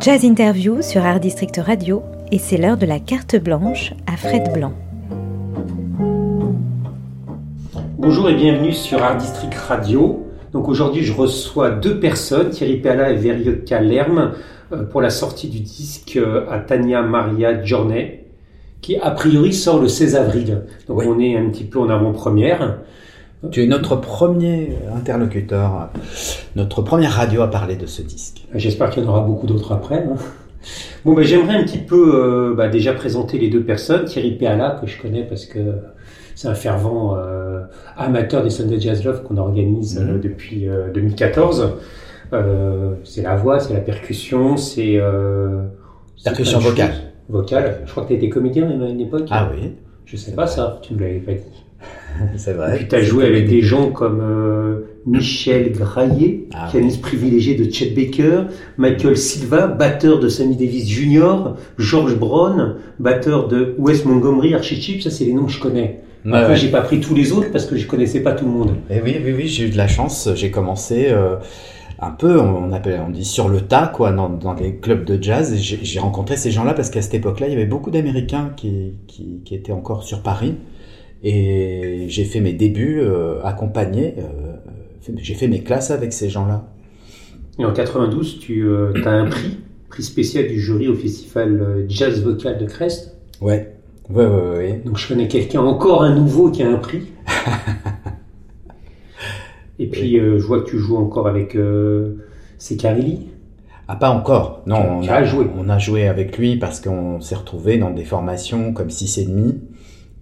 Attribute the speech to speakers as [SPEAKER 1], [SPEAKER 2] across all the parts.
[SPEAKER 1] Jazz Interview sur Art District Radio et c'est l'heure de la carte blanche à Fred Blanc.
[SPEAKER 2] Bonjour et bienvenue sur Art District Radio. Donc aujourd'hui, je reçois deux personnes, Thierry Pella et Verioka Lerme, euh, pour la sortie du disque euh, à Tania Maria Journey, qui a priori sort le 16 avril. Donc
[SPEAKER 3] Oui.
[SPEAKER 2] on est un petit peu en avant-première.
[SPEAKER 3] Tu es notre premier interlocuteur, notre première radio à parler de ce disque.
[SPEAKER 2] J'espère qu'il y en aura beaucoup d'autres après. hein. Bon, ben, j'aimerais un petit peu euh, bah, déjà présenter les deux personnes. Thierry Péala, que je connais parce que c'est un fervent euh, amateur des Sunday Jazz Love qu'on organise euh,
[SPEAKER 3] Mhm.
[SPEAKER 2] depuis euh, 2014. Euh, c'est la voix, c'est la percussion, c'est... Euh,
[SPEAKER 3] Percussion vocale.
[SPEAKER 2] Vocale. Je crois que tu étais comédien même à une époque.
[SPEAKER 3] Ah oui,
[SPEAKER 2] Je sais pas ça, tu me l'avais pas dit.
[SPEAKER 3] c'est
[SPEAKER 2] Et
[SPEAKER 3] vrai.
[SPEAKER 2] puis tu as joué avec des gens comme euh, Michel Graillet,
[SPEAKER 3] Ah
[SPEAKER 2] pianiste privilégié de Chet Baker, Michael Silva, batteur de Sammy Davis Jr., George Brown, batteur de Wes Montgomery, Archie Chip, ça c'est les noms que je connais. Après
[SPEAKER 3] ouais.
[SPEAKER 2] j'ai pas pris tous les autres parce que je connaissais pas tout le monde.
[SPEAKER 3] Et oui, oui, oui, j'ai eu de la chance. J'ai commencé euh, un peu, on appelle, on dit sur le tas, quoi, dans, dans les clubs de jazz. Et j'ai rencontré ces gens-là parce qu'à cette époque-là, il y avait beaucoup d'Américains qui, qui, qui étaient encore sur Paris. Et j'ai fait mes débuts euh, accompagné. euh, j'ai fait mes classes avec ces gens-là.
[SPEAKER 2] Et en 92, tu as un prix, prix spécial du jury au festival euh, Jazz Vocal de Crest?
[SPEAKER 3] Ouais, ouais, ouais, ouais.
[SPEAKER 2] Donc je connais quelqu'un, encore un nouveau qui a un prix. Et puis euh, je vois que tu joues encore avec euh, Sekarili.
[SPEAKER 3] Ah, pas encore. Non, on a,
[SPEAKER 2] joué.
[SPEAKER 3] on a joué avec lui parce qu'on s'est retrouvé dans des formations comme 6 et demi,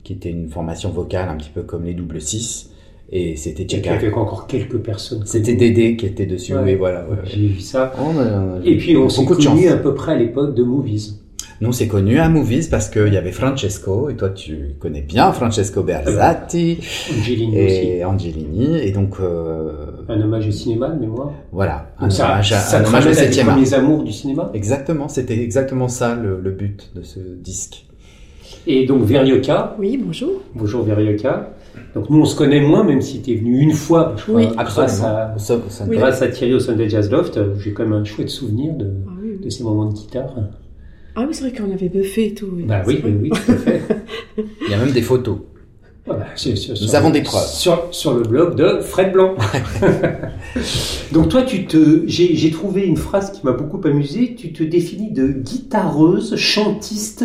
[SPEAKER 3] qui était une formation vocale un petit peu comme les double 6. Et c'était
[SPEAKER 2] puis
[SPEAKER 3] Tcheka.
[SPEAKER 2] avec encore quelques personnes.
[SPEAKER 3] C'était Dédé qui était dessus.
[SPEAKER 2] Ouais.
[SPEAKER 3] Oui, voilà. ouais.
[SPEAKER 2] J'ai vu ça.
[SPEAKER 3] On a-
[SPEAKER 2] Et puis on s'est connus à peu près à l'époque de Movies.
[SPEAKER 3] Nous, on s'est connus à Movies parce qu'il y avait Francesco, et toi, tu connais bien Francesco Berzatti
[SPEAKER 2] Angelini aussi.
[SPEAKER 3] et Angelini. Et donc, euh,
[SPEAKER 2] Un hommage au cinéma de mémoire.
[SPEAKER 3] voilà, un
[SPEAKER 2] ça,
[SPEAKER 3] hommage, à-
[SPEAKER 2] ça
[SPEAKER 3] un hommage au
[SPEAKER 2] ramène à tes
[SPEAKER 3] 7e art.
[SPEAKER 2] premiers amours du cinéma.
[SPEAKER 3] Exactement, c'était exactement ça le, le but de ce disque.
[SPEAKER 2] Et donc Verioka.
[SPEAKER 4] Oui, bonjour.
[SPEAKER 2] Bonjour Verioka. Donc nous on se connaît moins, même si tu es venu une fois, je crois,
[SPEAKER 4] Oui.
[SPEAKER 2] grâce, à, grâce à Thierry au Sunday Jazz Loft. J'ai quand même un chouette souvenir de,
[SPEAKER 4] Ah oui,
[SPEAKER 2] de ces moments de guitare.
[SPEAKER 4] Ah oui, c'est vrai qu'on avait buffé et tout.
[SPEAKER 2] Bah oui, oui, oui, tout à fait.
[SPEAKER 3] Il y a même des photos.
[SPEAKER 2] Voilà, sur- sur-
[SPEAKER 3] Nous
[SPEAKER 2] sur-
[SPEAKER 3] avons des preuves.
[SPEAKER 2] Sur, sur le blog de Fred Blanc. Donc toi, tu te, j'ai j'ai trouvé une phrase qui m'a beaucoup amusé. Tu te définis de guitareuse, chantiste,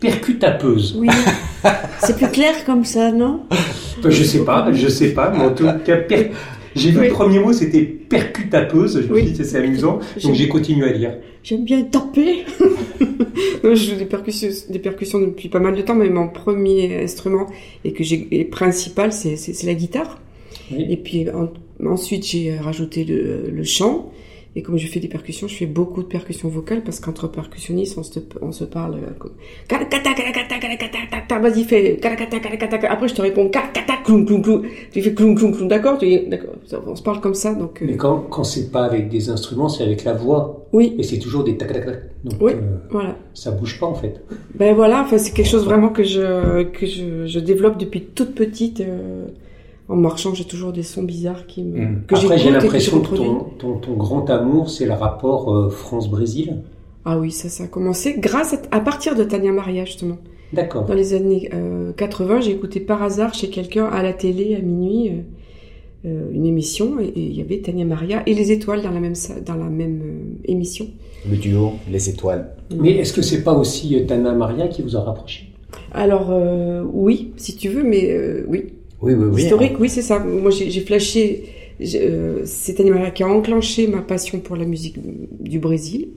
[SPEAKER 2] percutapeuse.
[SPEAKER 4] Oui. c'est plus clair comme ça, non?
[SPEAKER 2] Enfin, je sais pas, je sais pas, mais en tout cas, per- j'ai vu
[SPEAKER 4] Oui.
[SPEAKER 2] le premier mot, c'était percutapeuse. Je me suis dit, c'est amusant. Donc j'ai continué à lire.
[SPEAKER 4] J'aime bien taper. Je joue des percussions, des percussions depuis pas mal de temps, mais mon premier instrument et que j'ai principal, c'est la guitare.
[SPEAKER 2] Oui.
[SPEAKER 4] Et puis en- ensuite, j'ai rajouté le, le chant. Et comme je fais des percussions, je fais beaucoup de percussions vocales parce qu'entre percussionnistes, on se, on se parle euh, comme. Vas-y, fais. Après, je te réponds cloum, cloum, cloum. Tu fais cloum, cloum, cloum. D'accord, d'accord. On se parle comme ça, donc. euh,
[SPEAKER 2] Mais quand, quand c'est pas avec des instruments, c'est avec la voix.
[SPEAKER 4] oui,
[SPEAKER 2] Et c'est toujours des tac tac tac. Donc
[SPEAKER 4] Oui.
[SPEAKER 2] euh,
[SPEAKER 4] voilà.
[SPEAKER 2] ça bouge pas en fait.
[SPEAKER 4] Ben voilà, enfin c'est quelque chose vraiment que je que je, je développe depuis toute petite. euh, en marchant, j'ai toujours des sons bizarres qui me
[SPEAKER 3] Mm.
[SPEAKER 4] que
[SPEAKER 2] Après, j'ai
[SPEAKER 4] que
[SPEAKER 2] l'impression que ton, ton, ton grand amour, c'est le rapport euh, France-Brésil.
[SPEAKER 4] Ah oui, ça ça a commencé grâce à, à partir de Tania Maria justement.
[SPEAKER 2] D'accord.
[SPEAKER 4] Dans les années euh, 80, j'ai écouté par hasard chez quelqu'un à la télé à minuit euh, euh, une émission et il y avait Tania Maria et les étoiles dans la même dans la même euh, émission.
[SPEAKER 3] Le duo, les étoiles.
[SPEAKER 2] Mais est-ce que c'est pas aussi euh, Tana Maria qui vous a rapproché?
[SPEAKER 4] Alors euh, oui, si tu veux, mais euh, oui.
[SPEAKER 3] Oui, oui, oui.
[SPEAKER 4] Historique, oui, c'est ça. Moi, j'ai flashé. euh, C'est Tania Maria qui a enclenché ma passion pour la musique du Brésil.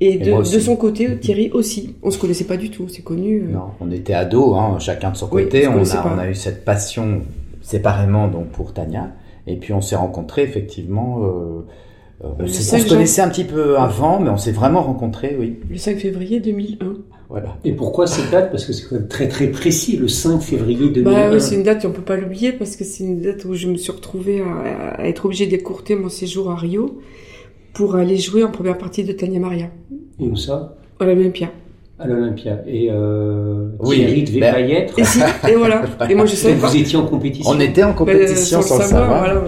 [SPEAKER 4] Et,
[SPEAKER 3] Et
[SPEAKER 4] de, son côté, Thierry aussi. On se connaissait pas du tout, c'est connu. euh.
[SPEAKER 3] Non, on était ados, hein, chacun de son
[SPEAKER 4] Oui,
[SPEAKER 3] côté.
[SPEAKER 4] on
[SPEAKER 3] a,
[SPEAKER 4] pas.
[SPEAKER 3] on a eu cette passion séparément donc pour Tania. Et puis on s'est rencontrés effectivement euh, Euh, on on
[SPEAKER 4] 5
[SPEAKER 3] se connaissait un petit peu avant, mais on s'est vraiment rencontrés, oui.
[SPEAKER 4] Le 5 février 2001.
[SPEAKER 3] Voilà.
[SPEAKER 2] Et pourquoi cette date? Parce que c'est quand même très très précis, le 5 février 2001.
[SPEAKER 4] Bah oui, c'est une date, on peut pas l'oublier parce que c'est une date où je me suis retrouvée à, à être obligée d'écourter mon séjour à Rio pour aller jouer en première partie de Tania Maria
[SPEAKER 2] Et où ça?
[SPEAKER 4] À l'Olympia.
[SPEAKER 2] À l'Olympia. Et euh,
[SPEAKER 3] Oui,
[SPEAKER 2] Thierry devait
[SPEAKER 3] ben-
[SPEAKER 2] pas y être?
[SPEAKER 4] Et si, et voilà. Et moi je savais pas.
[SPEAKER 2] vous étiez en compétition.
[SPEAKER 3] On était en compétition
[SPEAKER 4] Bah,
[SPEAKER 3] sans, le savoir.
[SPEAKER 4] voilà.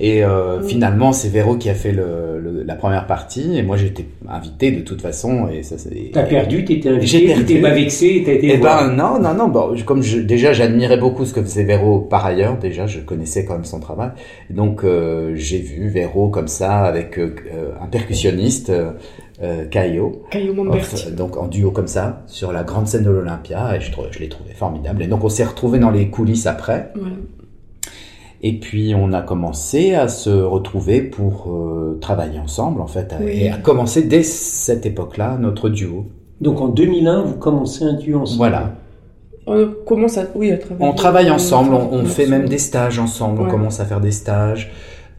[SPEAKER 3] Et euh, finalement, c'est Véro qui a fait le, le- la première partie, et moi j'étais invité de toute façon. Et ça, c'est-
[SPEAKER 2] T'as perdu, t'étais
[SPEAKER 3] J'ai
[SPEAKER 2] invité,
[SPEAKER 3] perdu.
[SPEAKER 2] t'étais pas vexé, t'as été
[SPEAKER 3] Eh ben non, non, non. Bon, comme je, déjà j'admirais beaucoup ce que faisait Véro par ailleurs. Déjà, je connaissais quand même son travail. Donc euh, j'ai vu Véro comme ça avec euh, euh, un percussionniste, euh, euh, Caio.
[SPEAKER 4] Caillou Momberti.
[SPEAKER 3] Enfin, donc en duo comme ça sur la grande scène de l'Olympia et je, l'ai trouvé formidable. Et donc on s'est retrouvés dans les coulisses après.
[SPEAKER 4] Voilà.
[SPEAKER 3] Et puis on a commencé à se retrouver pour euh, travailler ensemble en fait
[SPEAKER 4] Oui.
[SPEAKER 3] et à commencer dès cette époque-là notre duo.
[SPEAKER 2] Donc en 2001, vous commencez un duo ensemble.
[SPEAKER 3] Voilà.
[SPEAKER 4] On commence à, oui, à travailler.
[SPEAKER 3] On travaille ensemble, on, on fait même des stages ensemble, on commence à faire des stages,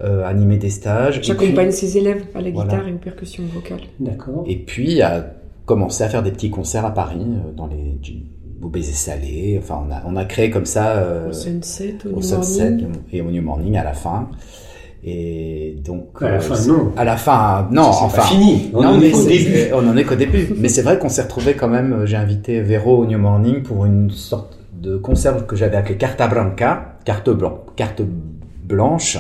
[SPEAKER 3] euh, animer des stages.
[SPEAKER 4] J'accompagne ses élèves à la
[SPEAKER 3] Voilà.
[SPEAKER 4] guitare et aux percussions vocales.
[SPEAKER 2] D'accord.
[SPEAKER 3] Et puis à commencer à faire des petits concerts à Paris euh, dans les Beaux Baisers Salés. Enfin on a, on a créé comme ça euh,
[SPEAKER 4] Au Sunset, au
[SPEAKER 3] au
[SPEAKER 4] New
[SPEAKER 3] Sunset
[SPEAKER 4] Morning.
[SPEAKER 3] et au New Morning à la fin. Et donc
[SPEAKER 2] À la
[SPEAKER 3] euh,
[SPEAKER 2] fin, non.
[SPEAKER 3] À la fin, non, enfin
[SPEAKER 2] pas fini. On
[SPEAKER 3] non,
[SPEAKER 2] en
[SPEAKER 3] mais
[SPEAKER 2] est au début.
[SPEAKER 3] c'est- on en est qu'au début. mais c'est vrai qu'on s'est retrouvé quand même. euh, J'ai invité Véro au New Morning pour une sorte de concert que j'avais appelé Carta Branca, carte blanche, carte blanche,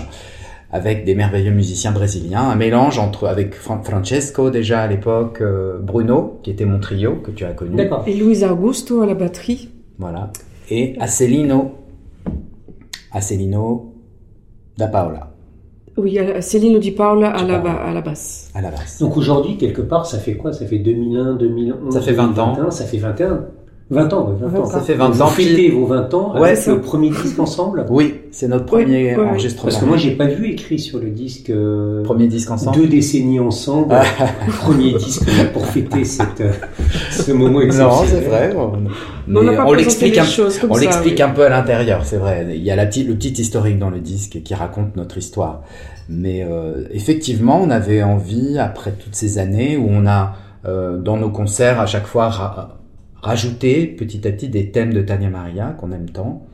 [SPEAKER 3] avec des merveilleux musiciens brésiliens, un mélange entre avec Fran- Francesco déjà à l'époque, euh, Bruno qui était mon trio que tu as connu,
[SPEAKER 2] D'accord.
[SPEAKER 4] Et Luis Augusto à la batterie.
[SPEAKER 3] voilà, et Acelino, Acelino da Paola
[SPEAKER 4] Oui, Céline Di Paola à la, à basse.
[SPEAKER 3] à la basse.
[SPEAKER 2] Donc aujourd'hui, quelque part, ça fait quoi? Ça fait 2001, 2011
[SPEAKER 3] Ça fait 20 ans.
[SPEAKER 2] 2021, Ça fait 21. 20 ans, ouais, 20 ans.
[SPEAKER 3] Ça fait 20
[SPEAKER 2] Vous
[SPEAKER 3] ans.
[SPEAKER 2] fêtez vos 20 ans
[SPEAKER 3] Ouais,
[SPEAKER 2] avec
[SPEAKER 3] c'est-
[SPEAKER 2] le premier disque ensemble?
[SPEAKER 3] Oui, c'est notre premier
[SPEAKER 4] ouais, ouais.
[SPEAKER 3] enregistrement.
[SPEAKER 2] Parce que moi, j'ai pas vu écrit sur le disque euh,
[SPEAKER 3] premier disque ensemble.
[SPEAKER 2] deux décennies ensemble,
[SPEAKER 3] Ah.
[SPEAKER 2] premier disque pour fêter cette, euh, ce moment
[SPEAKER 3] Non,
[SPEAKER 2] exceptionnel.
[SPEAKER 3] c'est vrai. on-
[SPEAKER 4] Mais
[SPEAKER 3] l'explique
[SPEAKER 4] les
[SPEAKER 3] un,
[SPEAKER 4] choses comme
[SPEAKER 3] on
[SPEAKER 4] ça,
[SPEAKER 3] l'explique
[SPEAKER 4] oui.
[SPEAKER 3] un peu à l'intérieur, c'est vrai. Il y a la petite, le petit historique dans le disque qui raconte notre histoire. Mais euh, effectivement, on avait envie, après toutes ces années où on a, euh, dans nos concerts, à chaque fois ra- rajouté petit à petit des thèmes de Tania Maria qu'on aime tant.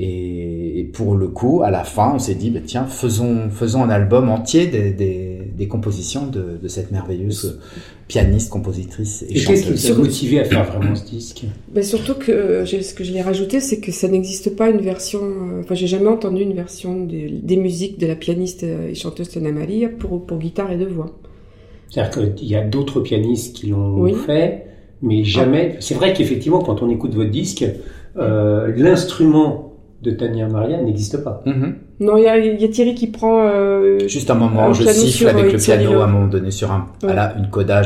[SPEAKER 3] Et, et pour le coup, à la fin, on s'est dit, bah, tiens, faisons, faisons un album entier des, des, des compositions de, de cette merveilleuse pianiste, compositrice et,
[SPEAKER 2] Et qu'est-ce qui
[SPEAKER 3] chanteuse.
[SPEAKER 2] vous a motivé à faire vraiment ce disque?
[SPEAKER 4] Ben surtout que euh, ce que je l'ai rajouté, c'est que ça n'existe pas une version. euh, Enfin, j'ai jamais entendu une version des, des musiques de la pianiste euh, et chanteuse Tana Maria pour, pour guitare et deux voix.
[SPEAKER 2] C'est-à-dire qu'il y a d'autres pianistes qui l'ont
[SPEAKER 4] Oui.
[SPEAKER 2] fait, mais jamais. C'est vrai qu'effectivement, quand on écoute votre disque, euh, l'instrument de Tania Maria n'existe pas.
[SPEAKER 3] Mhm.
[SPEAKER 4] Non, il y a, il y a Thierry qui prend. euh,
[SPEAKER 3] Juste un moment,
[SPEAKER 4] Un
[SPEAKER 3] je siffle
[SPEAKER 4] sur,
[SPEAKER 3] avec
[SPEAKER 4] euh,
[SPEAKER 3] le piano à un moment donné sur un,
[SPEAKER 4] Ouais.
[SPEAKER 3] voilà, une coda.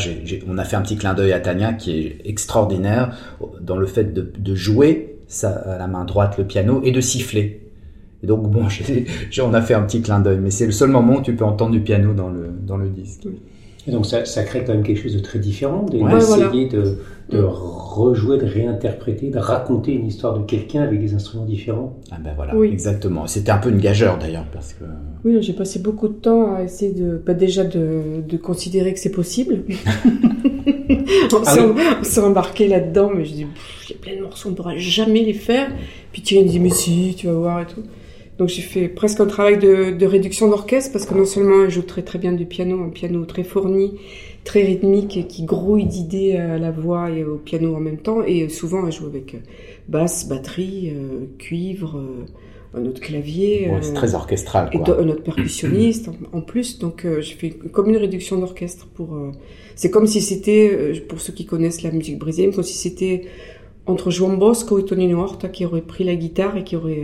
[SPEAKER 3] on a fait un petit clin d'œil à Tania qui est extraordinaire dans le fait de, de jouer à la main droite le piano et de siffler. Et donc bon, on a fait un petit clin d'œil, mais c'est le seul moment où tu peux entendre du piano dans le dans le disque.
[SPEAKER 2] Et donc ça, ça crée quand même quelque chose de très différent, d'essayer
[SPEAKER 3] Ouais,
[SPEAKER 4] voilà.
[SPEAKER 2] de, de rejouer, de réinterpréter, de raconter une histoire de quelqu'un avec des instruments différents.
[SPEAKER 3] Ah ben voilà,
[SPEAKER 4] Oui.
[SPEAKER 3] exactement. C'était un peu une gageure d'ailleurs parce que
[SPEAKER 4] Oui, j'ai passé beaucoup de temps à essayer de, bah, déjà de, de considérer que c'est possible. on
[SPEAKER 2] Ah
[SPEAKER 4] s'est
[SPEAKER 2] oui.
[SPEAKER 4] on s'est embarqué là-dedans, mais je dis, il y a plein de morceaux, on ne pourra jamais les faire. Puis Thierry me dit, mais si, tu vas voir et tout. Donc j'ai fait presque un travail de, de réduction d'orchestre parce que non seulement elle joue très très bien du piano, un piano très fourni, très rythmique, et qui grouille d'idées à la voix et au piano en même temps, et souvent elle joue avec euh, basse, batterie, euh, cuivre, euh, un autre clavier.
[SPEAKER 3] ouais, c'est très orchestral.
[SPEAKER 4] et do- notre percussionniste en, en plus. Donc j'ai fait comme une réduction d'orchestre pour. c'est comme si c'était, pour ceux qui connaissent la musique brésilienne, comme si c'était entre João Bosco et Tonino Horta qui auraient pris la guitare et qui auraient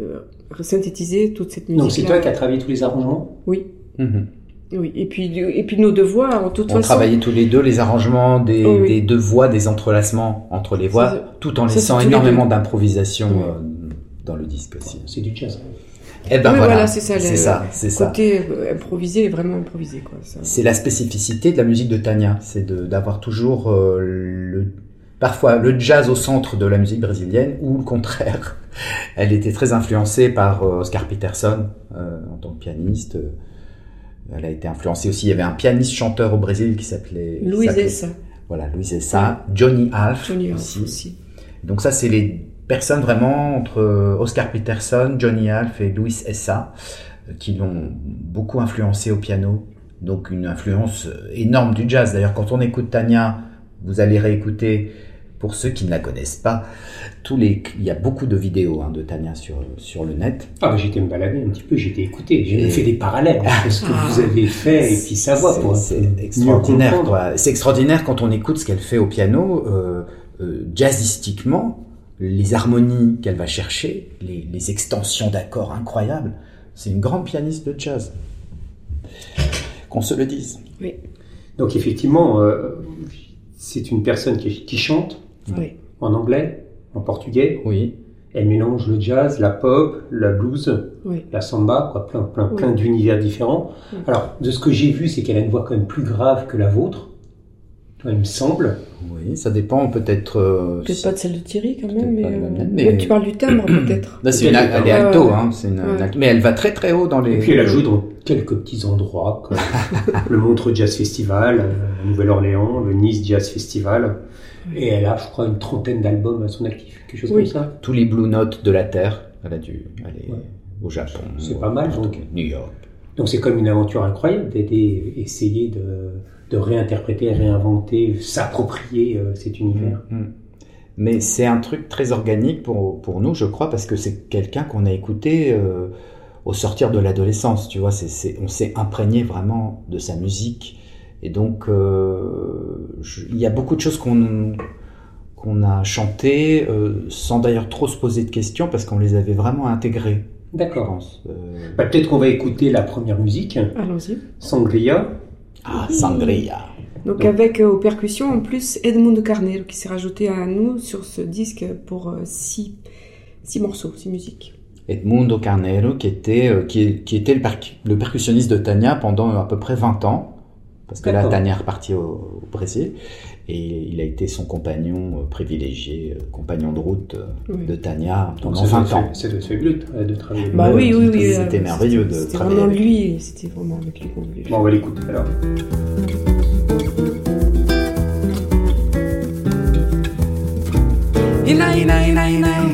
[SPEAKER 4] euh, synthétisé toute cette musique.
[SPEAKER 2] Donc c'est toi qui as travaillé tous les arrangements
[SPEAKER 4] Oui,
[SPEAKER 3] Mhm.
[SPEAKER 4] oui. Et puis et puis nos deux voix, en toute
[SPEAKER 3] On
[SPEAKER 4] façon.
[SPEAKER 3] travaillait tous les deux les arrangements des,
[SPEAKER 4] Oh oui.
[SPEAKER 3] des deux voix, des entrelacements entre les voix, tout en laissant énormément d'improvisation euh, dans le disque aussi.
[SPEAKER 2] C'est du jazz.
[SPEAKER 3] Eh ben
[SPEAKER 4] Oui,
[SPEAKER 3] voilà,
[SPEAKER 4] voilà, c'est ça,
[SPEAKER 3] c'est ça, c'est ça.
[SPEAKER 4] Côté euh, improvisé, vraiment improvisé quoi.
[SPEAKER 3] C'est la spécificité de la musique de Tania, c'est de- d'avoir toujours euh, le, parfois le jazz au centre de la musique brésilienne ou le contraire. Elle était très influencée par euh, Oscar Peterson euh, en tant que pianiste. Elle a été influencée aussi. Il y avait un pianiste chanteur au Brésil qui s'appelait s'appelait-
[SPEAKER 4] Essa.
[SPEAKER 3] Voilà, Louis Essa, Johnny Half
[SPEAKER 4] Johnny
[SPEAKER 3] aussi.
[SPEAKER 4] aussi.
[SPEAKER 3] Donc ça, c'est les personnes vraiment entre Oscar Peterson, Johnny Half et Louis Essa euh, qui l'ont beaucoup influencé au piano. Donc une influence euh, énorme du jazz. D'ailleurs, quand on écoute Tania, vous allez réécouter, pour ceux qui ne la connaissent pas, tous les, il y a beaucoup de vidéos hein, de Tania sur, sur le net.
[SPEAKER 2] Ah, bah, j'étais me balader un petit peu, j'étais écouté, j'ai
[SPEAKER 3] Et-
[SPEAKER 2] fait des parallèles entre ce que vous avez fait et puis savoir pour
[SPEAKER 3] C'est extraordinaire. C'est extraordinaire quand on écoute ce qu'elle fait au piano, euh, euh, jazzistiquement, les harmonies qu'elle va chercher, les, les extensions d'accords incroyables. C'est une grande pianiste de jazz. Qu'on se le dise.
[SPEAKER 4] Oui.
[SPEAKER 2] Donc effectivement, euh, c'est une personne qui, qui chante
[SPEAKER 4] Oui.
[SPEAKER 2] en anglais, en portugais.
[SPEAKER 3] Oui.
[SPEAKER 2] Elle mélange le jazz, la pop, la blues,
[SPEAKER 4] Oui.
[SPEAKER 2] la samba, quoi, plein, plein,
[SPEAKER 4] Oui.
[SPEAKER 2] plein d'univers différents.
[SPEAKER 4] Oui.
[SPEAKER 2] Alors, de ce que j'ai vu, c'est qu'elle a une voix quand même plus grave que la vôtre. Il me semble.
[SPEAKER 3] Oui, ça dépend peut-être. euh,
[SPEAKER 4] Peut-être pas de celle de Thierry quand même, mais, euh,
[SPEAKER 3] mienne,
[SPEAKER 4] mais
[SPEAKER 3] mais-
[SPEAKER 4] tu parles du timbre peut-être.
[SPEAKER 3] Là, c'est une,
[SPEAKER 2] Peut-être,
[SPEAKER 3] elle est alto,
[SPEAKER 4] ouais.
[SPEAKER 3] hein, c'est une- une
[SPEAKER 4] Ouais.
[SPEAKER 3] alto. mais elle va très très haut dans les.
[SPEAKER 2] Et puis elle a joué dans quelques petits endroits, comme le Montreux Jazz Festival, euh, la Nouvelle-Orléans, le Nice Jazz Festival. Et elle a, je crois, une trentaine d'albums à son actif, quelque chose
[SPEAKER 4] Oui.
[SPEAKER 2] comme ça.
[SPEAKER 3] Tous les Blue Notes de la Terre. Elle a dû aller
[SPEAKER 2] Ouais.
[SPEAKER 3] au Japon.
[SPEAKER 2] C'est pas mal, donc.
[SPEAKER 3] New York.
[SPEAKER 2] Donc c'est comme une aventure incroyable d'aider, essayer de, de réinterpréter, réinventer, s'approprier euh, cet univers.
[SPEAKER 3] Mm. Mais c'est un truc très organique pour, pour nous, je crois, parce que c'est quelqu'un qu'on a écouté euh, au sortir de l'adolescence, tu vois. On s'est imprégné vraiment de sa musique. Et donc, euh, il y a beaucoup de choses qu'on, qu'on a chantées, euh, sans d'ailleurs trop se poser de questions, parce qu'on les avait vraiment intégrées,
[SPEAKER 2] D'accord.
[SPEAKER 3] Euh,
[SPEAKER 2] Bah, Peut-être qu'on va écouter la première musique,
[SPEAKER 4] Allons-y.
[SPEAKER 2] Sangria.
[SPEAKER 3] ah, Sangria.
[SPEAKER 4] Donc
[SPEAKER 2] Donc-
[SPEAKER 4] avec euh, aux percussions en plus Edmundo Carnero qui s'est rajouté à nous sur ce disque pour euh, six, six morceaux, six musiques.
[SPEAKER 3] Edmundo Carnero, qui était, euh, qui, qui était le, percu- le percussionniste de Tania pendant à peu près 20 ans, parce que là. Tania est repartie au, au Brésil, et il a été son compagnon euh, privilégié, euh, compagnon de route euh,
[SPEAKER 4] Oui.
[SPEAKER 3] de Tania pendant
[SPEAKER 2] ça doit
[SPEAKER 3] 20 ans.
[SPEAKER 2] être- Ça doit être fabuleux de, travailler. avec
[SPEAKER 4] Bah
[SPEAKER 2] lui.
[SPEAKER 4] oui, oui, oui.
[SPEAKER 3] c'était
[SPEAKER 4] euh,
[SPEAKER 3] merveilleux de travailler
[SPEAKER 4] vraiment
[SPEAKER 3] avec
[SPEAKER 4] lui, c'était vraiment avec lui qu'on voulait
[SPEAKER 2] Bon, on va l'écouter alors.
[SPEAKER 5] Ina ina ina ina.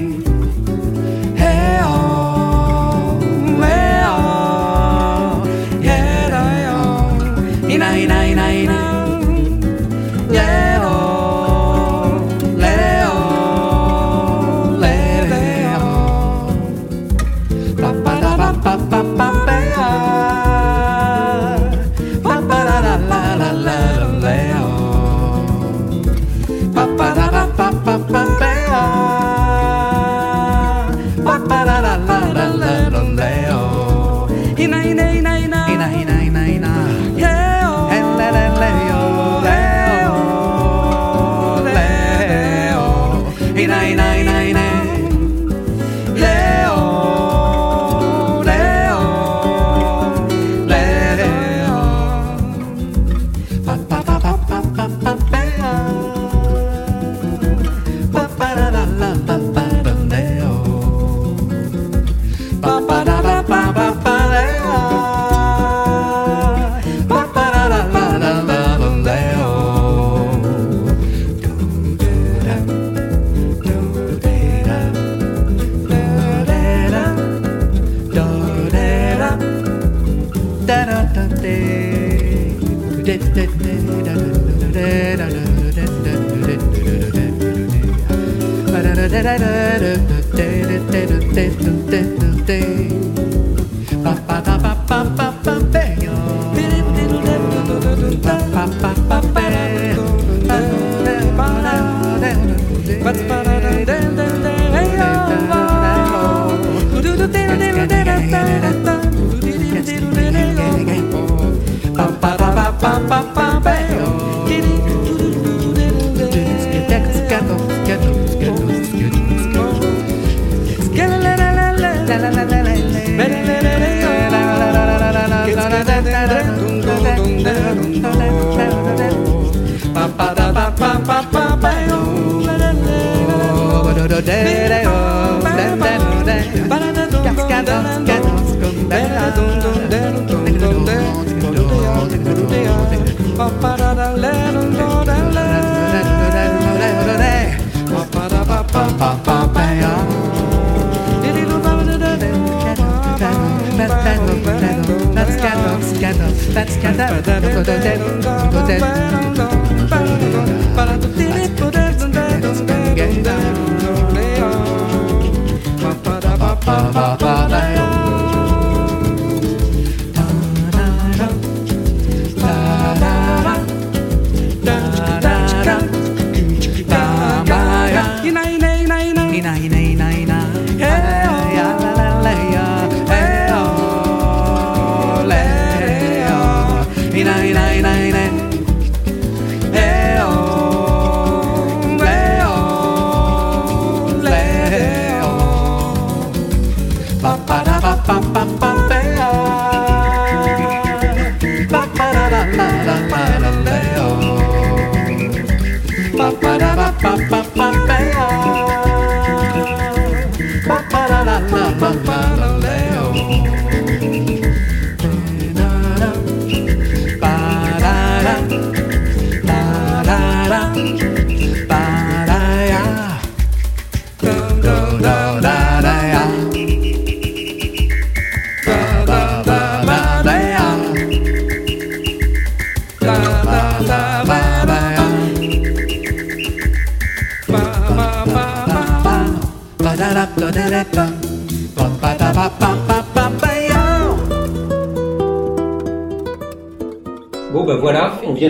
[SPEAKER 2] Ba ba ba ba